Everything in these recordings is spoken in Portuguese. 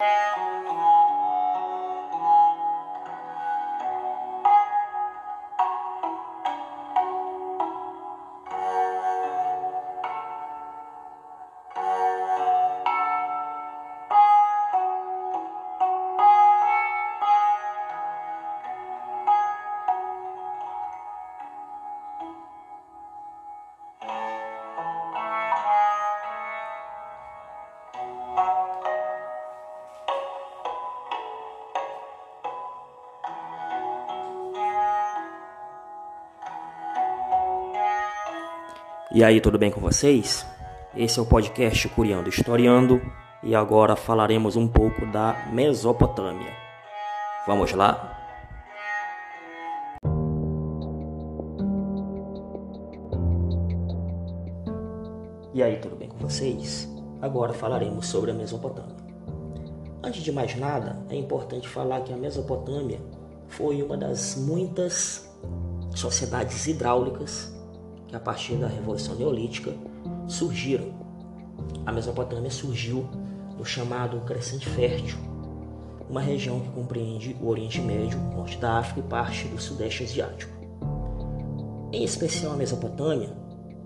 you E aí, tudo bem com vocês? Esse é o podcast Curiando Historiando e agora falaremos um pouco da Mesopotâmia. Vamos lá? E aí, tudo bem com vocês? Agora falaremos sobre a Mesopotâmia. Antes de mais nada, é importante falar que a Mesopotâmia foi uma das muitas sociedades hidráulicas que a partir da Revolução Neolítica surgiram. A Mesopotâmia surgiu no chamado Crescente Fértil, uma região que compreende o Oriente Médio, Norte da África e parte do Sudeste Asiático. Em especial a Mesopotâmia,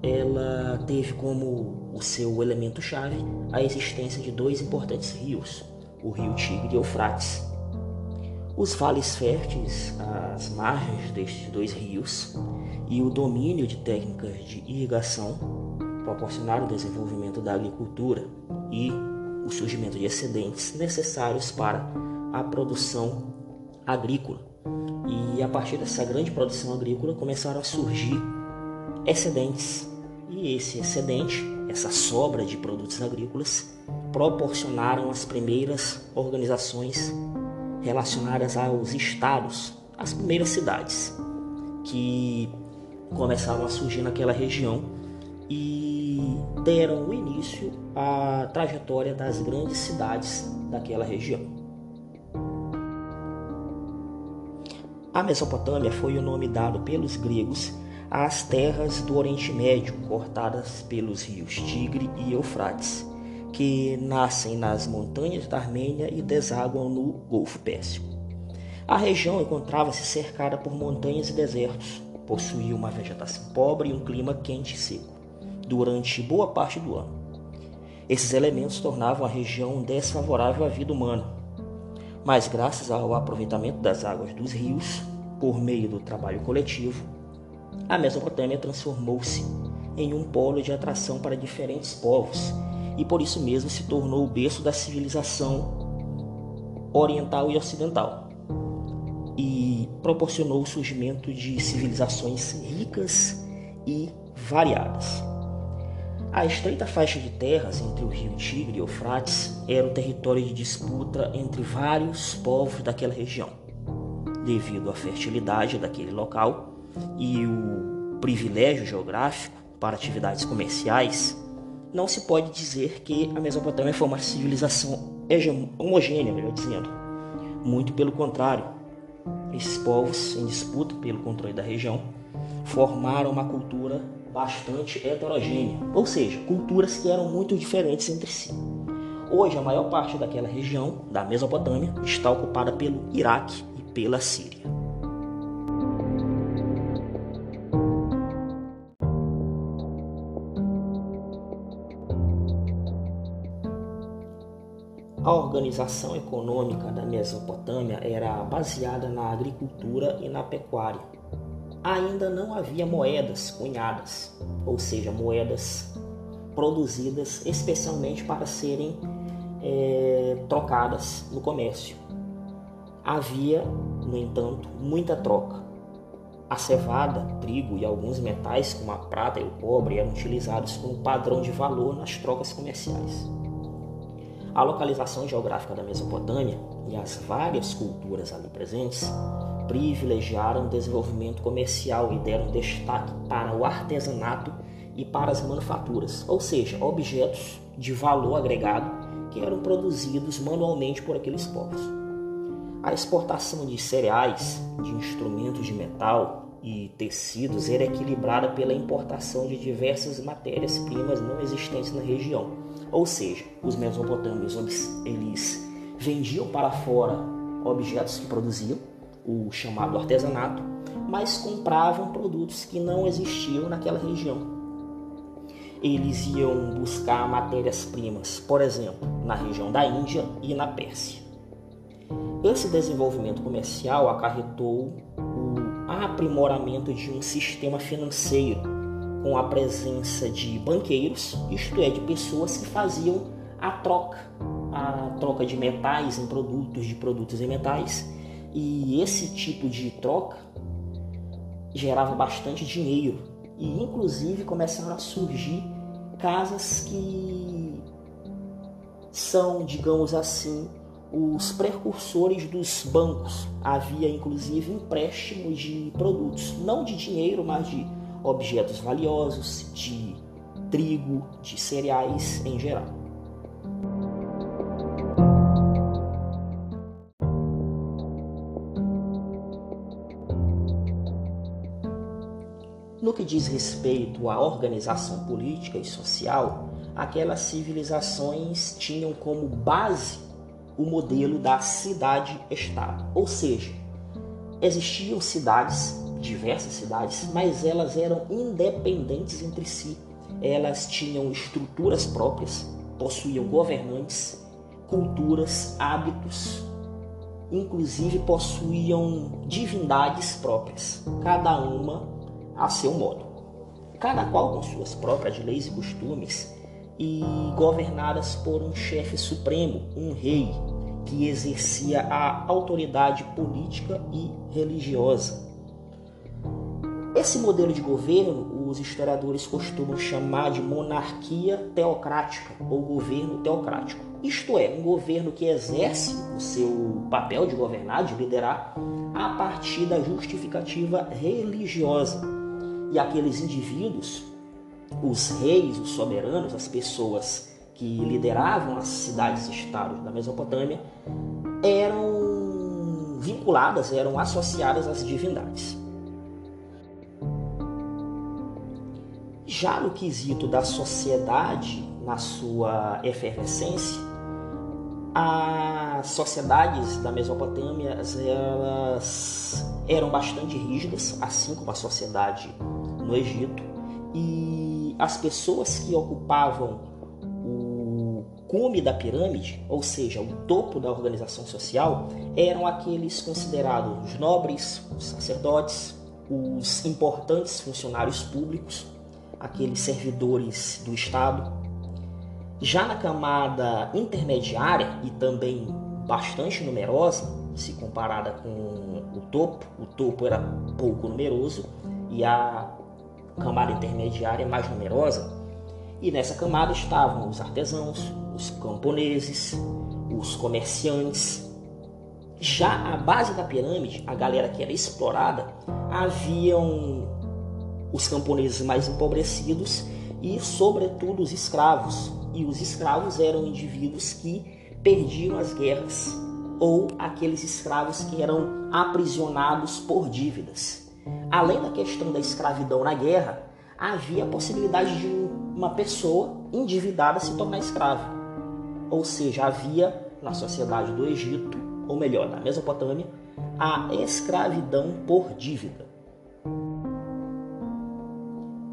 ela teve como o seu elemento-chave a existência de dois importantes rios, o rio Tigre e Eufrates. Os vales férteis, as margens destes dois rios, e o domínio de técnicas de irrigação proporcionaram o desenvolvimento da agricultura e o surgimento de excedentes necessários para a produção agrícola. E a partir dessa grande produção agrícola começaram a surgir excedentes. E esse excedente, essa sobra de produtos agrícolas, proporcionaram as primeiras organizações relacionadas aos estados, as primeiras cidades, que começaram a surgir naquela região e deram o início à trajetória das grandes cidades daquela região. A Mesopotâmia foi o nome dado pelos gregos às terras do Oriente Médio, cortadas pelos rios Tigre e Eufrates, que nascem nas montanhas da Armênia e desaguam no Golfo Pérsico. A região encontrava-se cercada por montanhas e desertos, possuía uma vegetação pobre e um clima quente e seco durante boa parte do ano. Esses elementos tornavam a região desfavorável à vida humana, mas graças ao aproveitamento das águas dos rios, por meio do trabalho coletivo, a Mesopotâmia transformou-se em um polo de atração para diferentes povos e por isso mesmo se tornou o berço da civilização oriental e ocidental proporcionou o surgimento de civilizações ricas e variadas. A estreita faixa de terras entre o rio Tigre e Eufrates era o território de disputa entre vários povos daquela região. Devido à fertilidade daquele local e o privilégio geográfico para atividades comerciais, não se pode dizer que a Mesopotâmia foi uma civilização homogênea, melhor dizendo. Muito pelo contrário, esses povos, em disputa pelo controle da região, formaram uma cultura bastante heterogênea, ou seja, culturas que eram muito diferentes entre si. Hoje, a maior parte daquela região, da Mesopotâmia, está ocupada pelo Iraque e pela Síria. A organização econômica da Mesopotâmia era baseada na agricultura e na pecuária. Ainda não havia moedas cunhadas, ou seja, moedas produzidas especialmente para serem é, trocadas no comércio. Havia, no entanto, muita troca. A cevada, trigo e alguns metais, como a prata e o cobre, eram utilizados como padrão de valor nas trocas comerciais. A localização geográfica da Mesopotâmia e as várias culturas ali presentes privilegiaram o desenvolvimento comercial e deram destaque para o artesanato e para as manufaturas, ou seja, objetos de valor agregado que eram produzidos manualmente por aqueles povos. A exportação de cereais, de instrumentos de metal e tecidos era equilibrada pela importação de diversas matérias-primas não existentes na região ou seja, os mesopotâmios eles vendiam para fora objetos que produziam, o chamado artesanato, mas compravam produtos que não existiam naquela região. Eles iam buscar matérias-primas, por exemplo, na região da Índia e na Pérsia. Esse desenvolvimento comercial acarretou o aprimoramento de um sistema financeiro com a presença de banqueiros, isto é, de pessoas que faziam a troca, a troca de metais em produtos, de produtos em metais. E esse tipo de troca gerava bastante dinheiro e inclusive começaram a surgir casas que são, digamos assim, os precursores dos bancos. Havia inclusive empréstimo de produtos, não de dinheiro, mas de objetos valiosos, de trigo, de cereais em geral. No que diz respeito à organização política e social, aquelas civilizações tinham como base o modelo da cidade-estado, ou seja, existiam cidades diversas cidades, mas elas eram independentes entre si. Elas tinham estruturas próprias, possuíam governantes, culturas, hábitos, inclusive possuíam divindades próprias, cada uma a seu modo. Cada qual com suas próprias leis e costumes e governadas por um chefe supremo, um rei, que exercia a autoridade política e religiosa. Esse modelo de governo os historiadores costumam chamar de monarquia teocrática ou governo teocrático. Isto é, um governo que exerce o seu papel de governar, de liderar, a partir da justificativa religiosa. E aqueles indivíduos, os reis, os soberanos, as pessoas que lideravam as cidades-estados da Mesopotâmia, eram vinculadas, eram associadas às divindades. Já no quesito da sociedade, na sua efervescência, as sociedades da Mesopotâmia elas eram bastante rígidas, assim como a sociedade no Egito, e as pessoas que ocupavam o cume da pirâmide, ou seja, o topo da organização social, eram aqueles considerados os nobres, os sacerdotes, os importantes funcionários públicos, aqueles servidores do Estado. Já na camada intermediária e também bastante numerosa, se comparada com o topo, o topo era pouco numeroso e a camada intermediária é mais numerosa. E nessa camada estavam os artesãos, os camponeses, os comerciantes. Já a base da pirâmide, a galera que era explorada, haviam os camponeses mais empobrecidos e, sobretudo, os escravos. E os escravos eram indivíduos que perdiam as guerras ou aqueles escravos que eram aprisionados por dívidas. Além da questão da escravidão na guerra, havia a possibilidade de uma pessoa endividada se tornar escrava. Ou seja, havia na sociedade do Egito, ou melhor, na Mesopotâmia, a escravidão por dívida.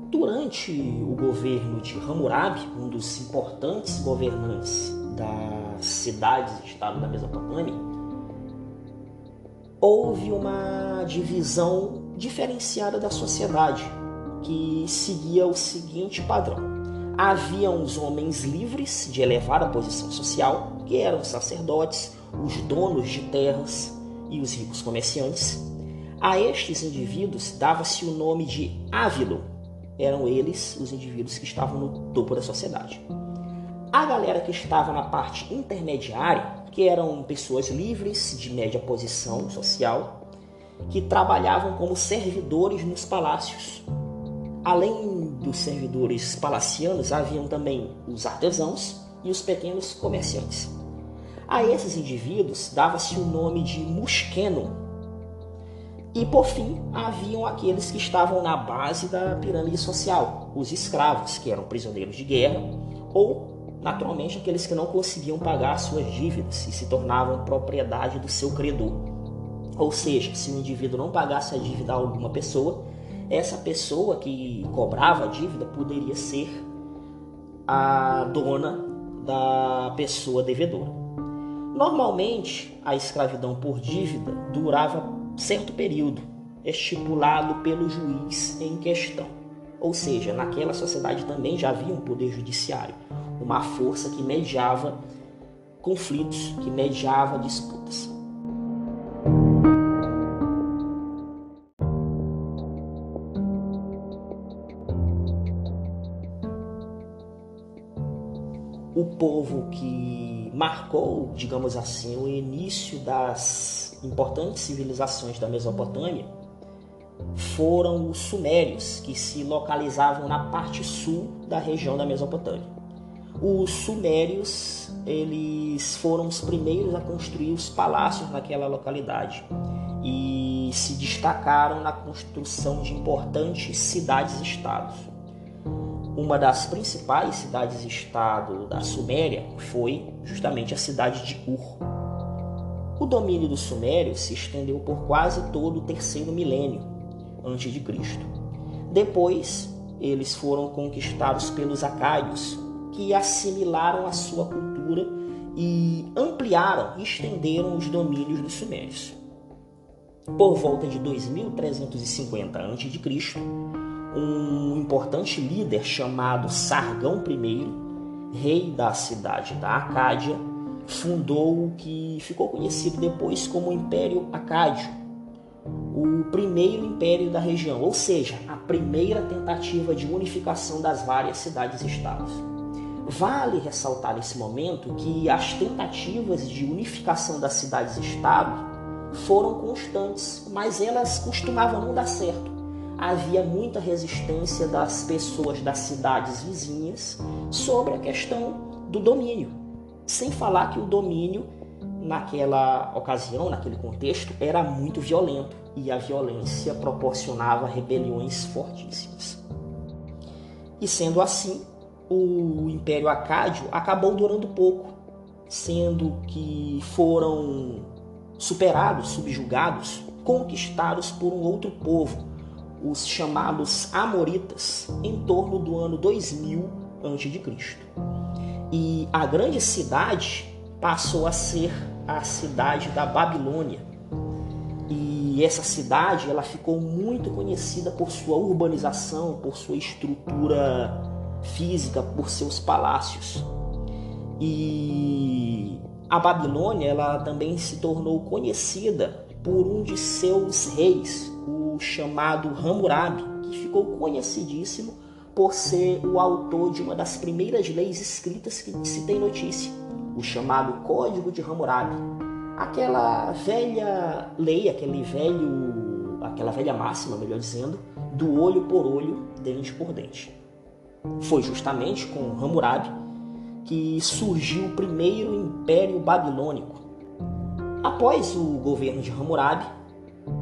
Durante o governo de Hammurabi, um dos importantes governantes das cidades e estados da Mesopotâmia, houve uma divisão diferenciada da sociedade que seguia o seguinte padrão. Havia os homens livres de elevada posição social, que eram os sacerdotes, os donos de terras e os ricos comerciantes. A estes indivíduos dava-se o nome de ávilo, eram eles os indivíduos que estavam no topo da sociedade. A galera que estava na parte intermediária, que eram pessoas livres de média posição social, que trabalhavam como servidores nos palácios. Além dos servidores palacianos, haviam também os artesãos e os pequenos comerciantes. A esses indivíduos dava-se o nome de musqueno, e por fim, haviam aqueles que estavam na base da pirâmide social, os escravos, que eram prisioneiros de guerra ou naturalmente aqueles que não conseguiam pagar suas dívidas e se tornavam propriedade do seu credor. Ou seja, se o indivíduo não pagasse a dívida a alguma pessoa, essa pessoa que cobrava a dívida poderia ser a dona da pessoa devedora. Normalmente, a escravidão por dívida durava certo período, estipulado pelo juiz em questão. Ou seja, naquela sociedade também já havia um poder judiciário, uma força que mediava conflitos, que mediava disputas. O povo que marcou, digamos assim, o início das importantes civilizações da Mesopotâmia foram os sumérios, que se localizavam na parte sul da região da Mesopotâmia. Os sumérios, eles foram os primeiros a construir os palácios naquela localidade e se destacaram na construção de importantes cidades-estados. Uma das principais cidades-estado da Suméria foi justamente a cidade de Ur. O domínio dos sumérios se estendeu por quase todo o terceiro milênio antes de Cristo. Depois, eles foram conquistados pelos acaios, que assimilaram a sua cultura e ampliaram e estenderam os domínios dos sumérios. Por volta de 2350 a.C., um importante líder chamado Sargão I, rei da cidade da Acádia, fundou o que ficou conhecido depois como Império Acádio, o primeiro império da região, ou seja, a primeira tentativa de unificação das várias cidades-estados. Vale ressaltar nesse momento que as tentativas de unificação das cidades-estado foram constantes, mas elas costumavam não dar certo. Havia muita resistência das pessoas das cidades vizinhas sobre a questão do domínio. Sem falar que o domínio naquela ocasião, naquele contexto, era muito violento e a violência proporcionava rebeliões fortíssimas. E sendo assim, o Império Acádio acabou durando pouco, sendo que foram superados, subjugados, conquistados por um outro povo, os chamados Amoritas, em torno do ano 2000 a.C. E a grande cidade passou a ser a cidade da Babilônia. E essa cidade ela ficou muito conhecida por sua urbanização, por sua estrutura física, por seus palácios. E a Babilônia ela também se tornou conhecida por um de seus reis, o chamado Hammurabi, que ficou conhecidíssimo por ser o autor de uma das primeiras leis escritas que se tem notícia, o chamado Código de Hammurabi, aquela velha lei, aquele velho, aquela velha máxima, melhor dizendo, do olho por olho, dente por dente. Foi justamente com Hammurabi que surgiu o primeiro Império Babilônico. Após o governo de Hammurabi,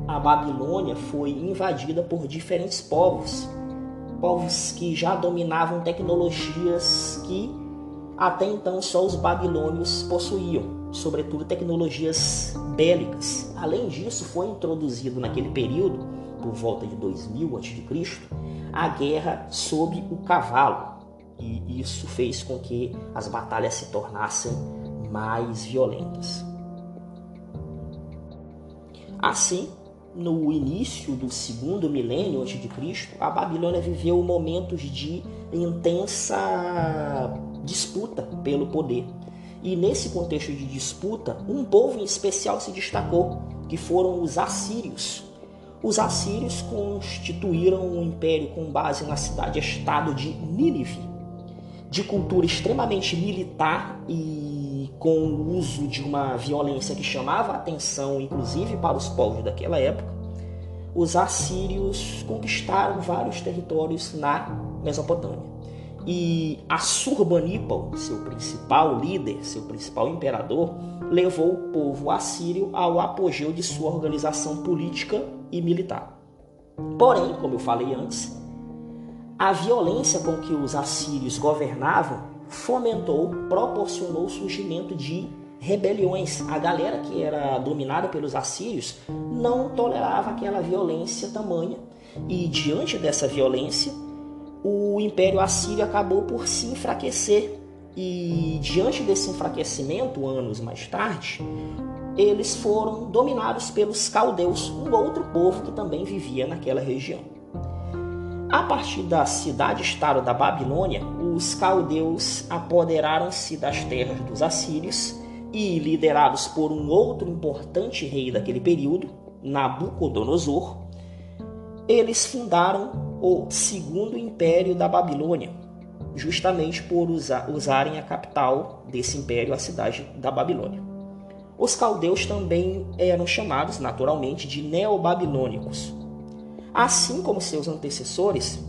a Babilônia foi invadida por diferentes povos, povos que já dominavam tecnologias que até então só os babilônios possuíam, sobretudo tecnologias bélicas. Além disso, foi introduzido naquele período, por volta de 2000 a.C., a guerra sob o cavalo. E isso fez com que as batalhas se tornassem mais violentas. Assim, no início do segundo milênio antes de Cristo, a Babilônia viveu momentos de intensa disputa pelo poder. E nesse contexto de disputa, um povo em especial se destacou, que foram os assírios. Os assírios constituíram um império com base na cidade-estado de Nínive, de cultura extremamente militar e com o uso de uma violência que chamava a atenção, inclusive para os povos daquela época. Os assírios conquistaram vários territórios na Mesopotâmia. E Assurbanipal, seu principal líder, seu principal imperador, levou o povo assírio ao apogeu de sua organização política e militar. Porém, como eu falei antes, a violência com que os assírios governavam fomentou, proporcionou o surgimento de rebeliões. A galera que era dominada pelos assírios não tolerava aquela violência tamanha e diante dessa violência, o Império Assírio acabou por se enfraquecer. E diante desse enfraquecimento, anos mais tarde, eles foram dominados pelos caldeus, um outro povo que também vivia naquela região. A partir da cidade-estado da Babilônia, os caldeus apoderaram-se das terras dos assírios e, liderados por um outro importante rei daquele período, Nabucodonosor, eles fundaram o segundo império da Babilônia, justamente por usarem a capital desse império, a cidade da Babilônia. Os caldeus também eram chamados, naturalmente, de neobabilônicos. Assim como seus antecessores,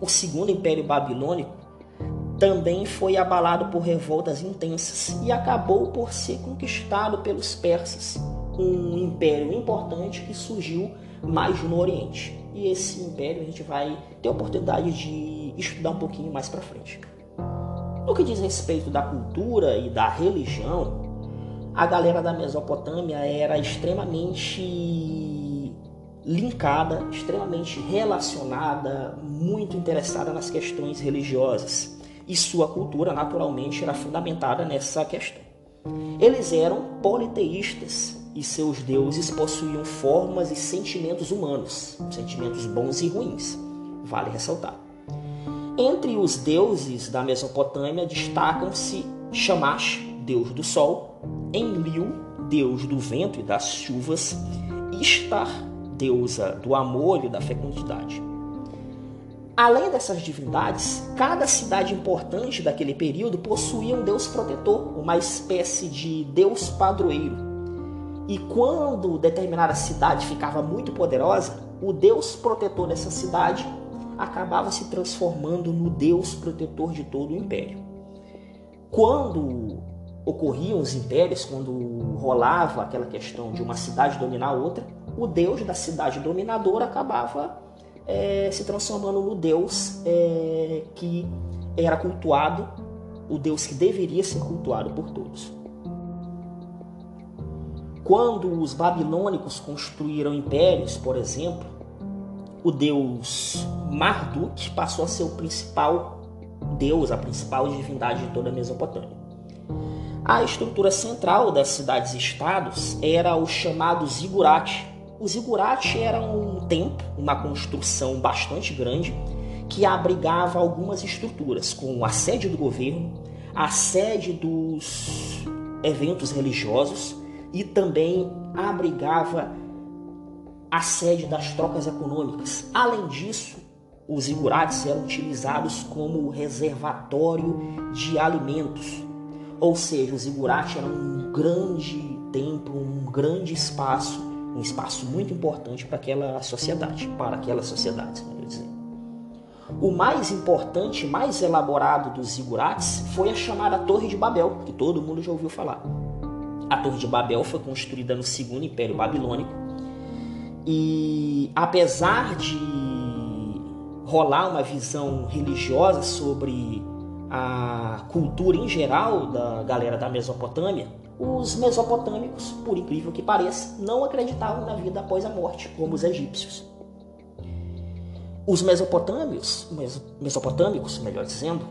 o segundo império babilônico também foi abalado por revoltas intensas e acabou por ser conquistado pelos persas, um império importante que surgiu mais no Oriente. E esse império a gente vai ter oportunidade de estudar um pouquinho mais para frente. No que diz respeito da cultura e da religião, a galera da Mesopotâmia era extremamente linkada, extremamente relacionada, muito interessada nas questões religiosas e sua cultura naturalmente era fundamentada nessa questão. Eles eram politeístas e seus deuses possuíam formas e sentimentos humanos, sentimentos bons e ruins, vale ressaltar. Entre os deuses da Mesopotâmia destacam-se Shamash, deus do sol, Enlil, deus do vento e das chuvas, Ishtar, deusa do amor e da fecundidade. Além dessas divindades, cada cidade importante daquele período possuía um deus protetor, uma espécie de deus padroeiro. E quando determinada cidade ficava muito poderosa, o deus protetor dessa cidade acabava se transformando no deus protetor de todo o império. Quando ocorriam os impérios, quando rolava aquela questão de uma cidade dominar outra, o deus da cidade dominadora acabava é, se transformando no Deus é, que era cultuado, o Deus que deveria ser cultuado por todos. Quando os babilônicos construíram impérios, por exemplo, o deus Marduk passou a ser o principal deus, a principal divindade de toda a Mesopotâmia. A estrutura central das cidades-estados era o chamado zigurate, o zigurate era um templo, uma construção bastante grande, que abrigava algumas estruturas, como a sede do governo, a sede dos eventos religiosos e também abrigava a sede das trocas econômicas. Além disso, os zigurates eram utilizados como reservatório de alimentos. Ou seja, o zigurate era um grande templo, um grande espaço um espaço muito importante para aquela sociedade, para aquela sociedade, melhor dizer. O mais importante, mais elaborado dos zigurates foi a chamada Torre de Babel, que todo mundo já ouviu falar. A Torre de Babel foi construída no Segundo Império Babilônico e, apesar de rolar uma visão religiosa sobre a cultura em geral da galera da Mesopotâmia, os mesopotâmicos, por incrível que pareça, não acreditavam na vida após a morte, como os egípcios. Os mesopotâmicos, mesopotâmicos, melhor dizendo,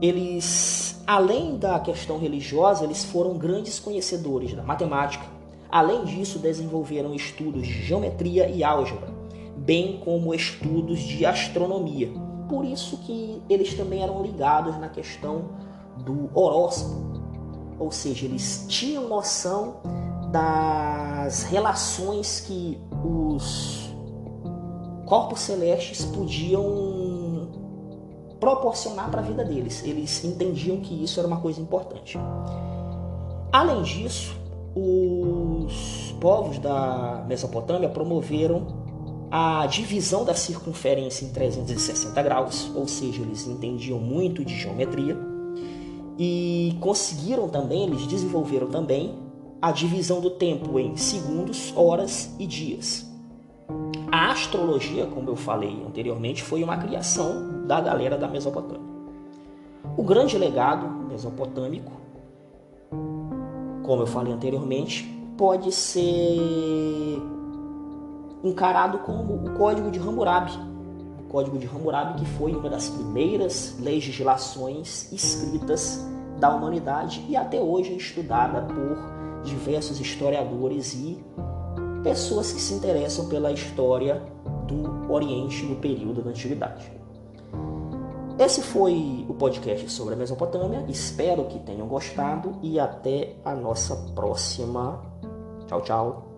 eles, além da questão religiosa, eles foram grandes conhecedores da matemática. Além disso, desenvolveram estudos de geometria e álgebra, bem como estudos de astronomia. Por isso que eles também eram ligados na questão do horóscopo, ou seja, eles tinham noção das relações que os corpos celestes podiam proporcionar para a vida deles. Eles entendiam que isso era uma coisa importante. Além disso, os povos da Mesopotâmia promoveram a divisão da circunferência em 360 graus, ou seja, eles entendiam muito de geometria e conseguiram também, eles desenvolveram também a divisão do tempo em segundos, horas e dias. A astrologia, como eu falei anteriormente, foi uma criação da galera da Mesopotâmia. O grande legado mesopotâmico, como eu falei anteriormente, pode ser encarado como o Código de Hammurabi. Código de Hammurabi que foi uma das primeiras legislações escritas da humanidade e até hoje é estudada por diversos historiadores e pessoas que se interessam pela história do Oriente no período da Antiguidade. Esse foi o podcast sobre a Mesopotâmia. Espero que tenham gostado e até a nossa próxima. Tchau, tchau.